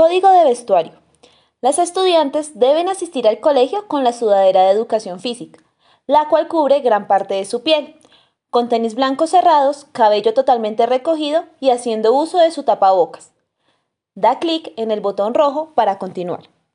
Código de vestuario. Las estudiantes deben asistir al colegio con la sudadera de educación física, la cual cubre gran parte de su piel, con tenis blancos cerrados, cabello totalmente recogido y haciendo uso de su tapabocas. Da clic en el botón rojo para continuar.